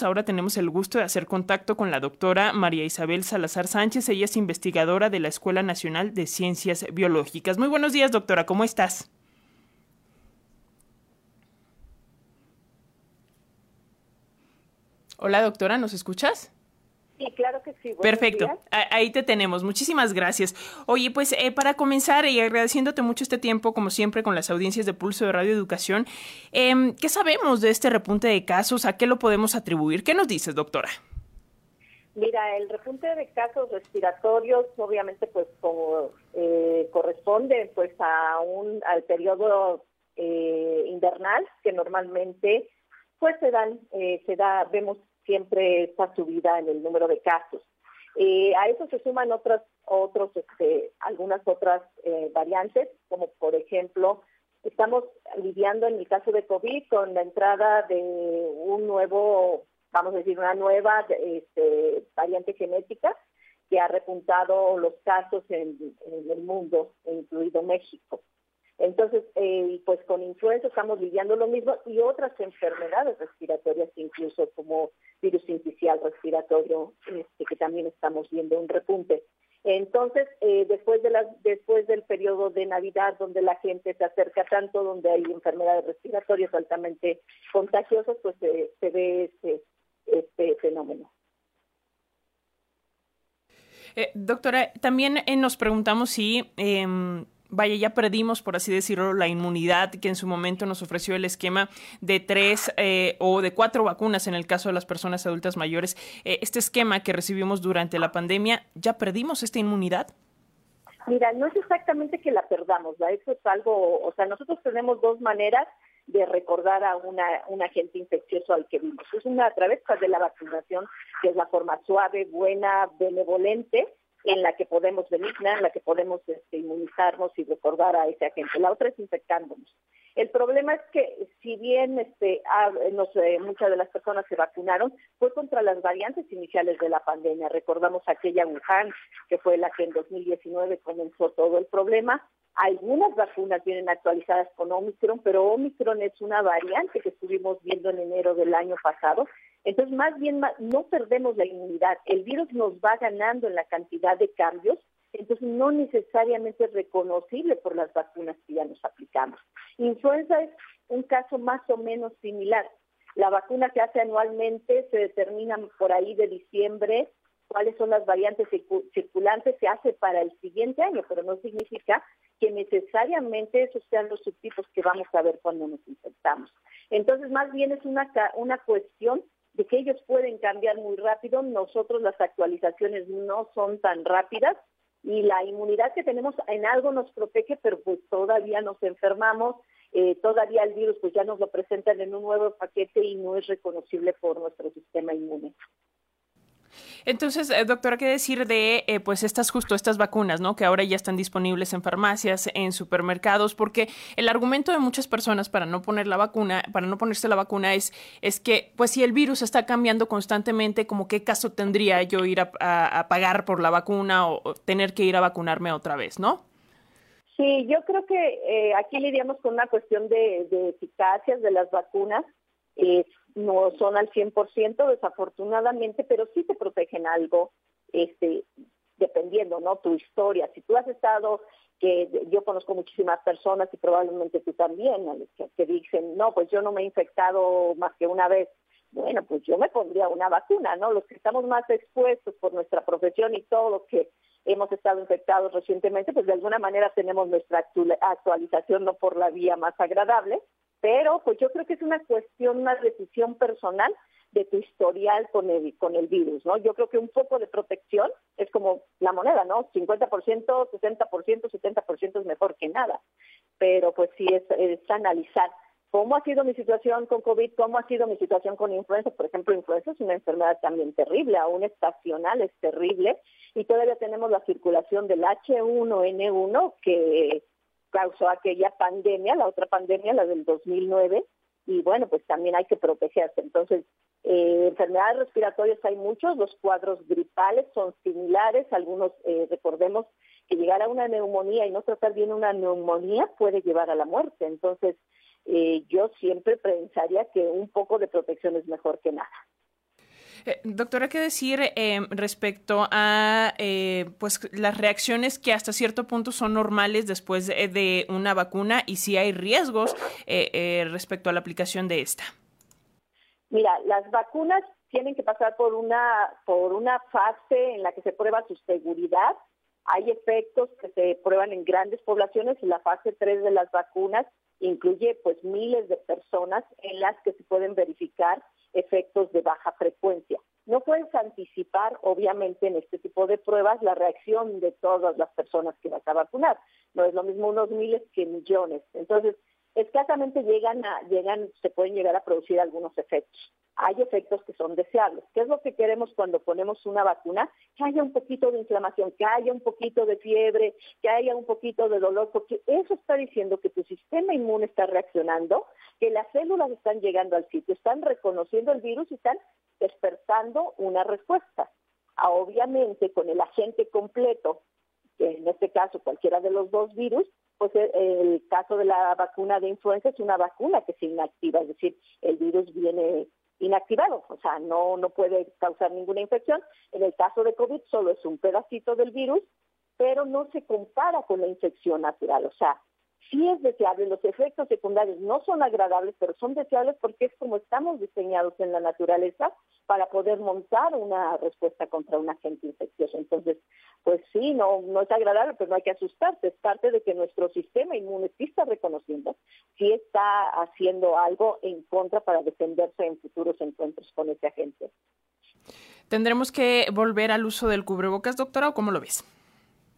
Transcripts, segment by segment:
Ahora tenemos el gusto de hacer contacto con la doctora María Isabel Salazar Sánchez. Ella es investigadora de la Escuela Nacional de Ciencias Biológicas. Muy buenos días, doctora. ¿Cómo estás? Hola, doctora. ¿Nos escuchas? Sí, claro que sí. Perfecto, ahí te tenemos. Muchísimas gracias. Oye, pues eh, para comenzar y agradeciéndote mucho este tiempo, como siempre, con las audiencias de Pulso de Radio Educación, eh, ¿qué sabemos de este repunte de casos? ¿A qué lo podemos atribuir? ¿Qué nos dices, doctora? Mira, el repunte de casos respiratorios, obviamente, pues como eh, corresponde pues a un al periodo eh, invernal que normalmente pues se dan se da vemos siempre esta subida en el número de casos. Eh, a eso se suman otras, otros, este, algunas otras eh, variantes, como por ejemplo, estamos lidiando en el caso de COVID con la entrada de un nuevo, vamos a decir, una nueva este, variante genética que ha repuntado los casos en el mundo, incluido México. Entonces, eh, pues con influenza estamos lidiando lo mismo y otras enfermedades respiratorias, incluso como virus inicial respiratorio, este, que también estamos viendo un repunte. Entonces, eh, después de después del periodo de Navidad, donde la gente se acerca tanto, donde hay enfermedades respiratorias altamente contagiosas, pues se ve este, este fenómeno. Eh, doctora, también nos preguntamos si em, vaya, ya perdimos, por así decirlo, la inmunidad que en su momento nos ofreció el esquema de tres eh, o de cuatro vacunas en el caso de las personas adultas mayores. Eh, este esquema que recibimos durante la pandemia, ¿ya perdimos esta inmunidad? Mira, no es exactamente que la perdamos, eso es algo, o sea, nosotros tenemos dos maneras de recordar a una, un agente infeccioso al que vimos. Es una a través de la vacunación, que es la forma suave, buena, benevolente, en la que podemos benigna, en la que podemos este, inmunizarnos y recordar a ese agente. La otra es infectándonos. El problema es que si bien este, muchas de las personas se vacunaron, fue contra las variantes iniciales de la pandemia. Recordamos aquella Wuhan, que fue la que en 2019 comenzó todo el problema. Algunas vacunas vienen actualizadas con Omicron, pero Omicron es una variante que estuvimos viendo en enero del año pasado entonces, más bien, no perdemos la inmunidad. El virus nos va ganando en la cantidad de cambios, entonces no necesariamente es reconocible por las vacunas que ya nos aplicamos. Influenza es un caso más o menos similar. La vacuna que hace anualmente se determina por ahí de diciembre cuáles son las variantes circulantes, se hace para el siguiente año, pero no significa que necesariamente esos sean los subtipos que vamos a ver cuando nos infectamos. Entonces, más bien es una, una cuestión de que ellos pueden cambiar muy rápido, nosotros las actualizaciones no son tan rápidas y la inmunidad que tenemos en algo nos protege, pero pues todavía nos enfermamos, eh, todavía el virus pues ya nos lo presentan en un nuevo paquete y no es reconocible por nuestro sistema inmune. Entonces, eh, doctora, ¿qué decir de eh, pues estas justo estas vacunas, ¿no? Que ahora ya están disponibles en farmacias, en supermercados, porque el argumento de muchas personas para no poner la vacuna, para no ponerse la vacuna es, es que, pues si el virus está cambiando constantemente, como qué caso tendría yo ir a, pagar por la vacuna o, tener que ir a vacunarme otra vez, ¿no? Sí, yo creo que eh, aquí lidiamos con una cuestión de, de de las vacunas. Eh, no son al 100% desafortunadamente, pero sí te protegen algo, este, dependiendo, ¿no? Tu historia. Si tú has estado, que yo conozco muchísimas personas y probablemente tú también, que, dicen, no, pues yo no me he infectado más que una vez. Bueno, pues yo me pondría una vacuna, ¿no? Los que estamos más expuestos por nuestra profesión y todo lo que hemos estado infectados recientemente, pues de alguna manera tenemos nuestra actualización no por la vía más agradable, pero pues yo creo que es una cuestión, una decisión personal de tu historial con el, con el virus, ¿no? Yo creo que un poco de protección es como la moneda, ¿no? 50%, 60%, 70% es mejor que nada. Pero pues sí es, es analizar cómo ha sido mi situación con COVID, cómo ha sido mi situación con influenza. Por ejemplo, influenza es una enfermedad también terrible, aún estacional es terrible, y todavía tenemos la circulación del H1N1 que causó aquella pandemia, la otra pandemia, la del 2009, y bueno, pues también hay que protegerse. Entonces, eh, enfermedades respiratorias hay muchos, los cuadros gripales son similares, algunos, eh, recordemos que llegar a una neumonía y no tratar bien una neumonía puede llevar a la muerte. Entonces, eh, yo siempre pensaría que un poco de protección es mejor que nada. Eh, doctora, ¿qué decir eh, respecto a eh, pues las reacciones que hasta cierto punto son normales después de, una vacuna y si hay riesgos respecto a la aplicación de esta? Mira, las vacunas tienen que pasar por una por una fase en la que se prueba su seguridad. Hay efectos que se prueban en grandes poblaciones y la fase 3 de las vacunas incluye pues miles de personas en las que se pueden verificar efectos de baja frecuencia. No puedes anticipar, obviamente, en este tipo de pruebas la reacción de todas las personas que vas a vacunar. No es lo mismo unos miles que millones. Entonces, escasamente llegan a, llegan, se pueden llegar a producir algunos efectos hay efectos que son deseables. ¿Qué es lo que queremos cuando ponemos una vacuna? Que haya un poquito de inflamación, que haya un poquito de fiebre, que haya un poquito de dolor, porque eso está diciendo que tu sistema inmune está reaccionando, que las células están llegando al sitio, están reconociendo el virus y están despertando una respuesta. Ah, obviamente, con el agente completo, en este caso cualquiera de los dos virus, pues eh, el caso de la vacuna de influenza es una vacuna que se inactiva, es decir, el virus viene inactivado, o sea, no, no puede causar ninguna infección. En el caso de COVID solo es un pedacito del virus, pero no se compara con la infección natural, o sea, sí es deseable, los efectos secundarios no son agradables, pero son deseables porque es como estamos diseñados en la naturaleza para poder montar una respuesta contra un agente infeccioso. Entonces, pues sí, no, no es agradable, pero no hay que asustarse, es parte de que nuestro sistema inmune sí está reconociendo, sí está haciendo algo en contra para defenderse en futuros encuentros con ese agente. ¿Tendremos que volver al uso del cubrebocas, doctora, o cómo lo ves?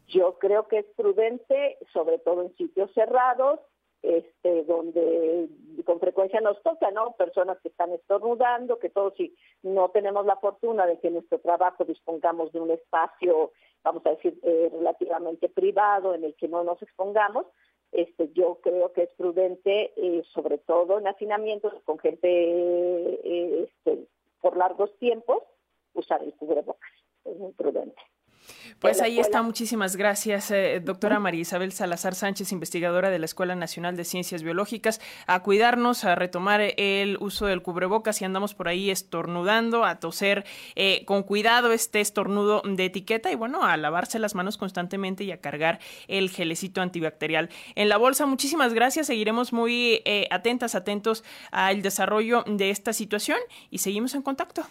Yo creo que es prudente, sobre todo en sitios cerrados, este, donde con frecuencia nos toca, ¿no? Personas que están estornudando, que todos si no tenemos la fortuna de que en nuestro trabajo dispongamos de un espacio, vamos a decir, eh, relativamente privado en el que no nos expongamos, este, yo creo que es prudente, eh, sobre todo en hacinamientos con gente eh, este, por largos tiempos, usar el cubrebocas. Es muy prudente. Pues ahí está, muchísimas gracias, eh, doctora María Isabel Salazar Sánchez, investigadora de la Escuela Nacional de Ciencias Biológicas, a cuidarnos, a retomar el uso del cubrebocas y andamos por ahí estornudando, a toser eh, con cuidado este estornudo de etiqueta y bueno, a lavarse las manos constantemente y a cargar el gelecito antibacterial en la bolsa. Muchísimas gracias, seguiremos muy eh, atentas, atentos al desarrollo de esta situación y seguimos en contacto.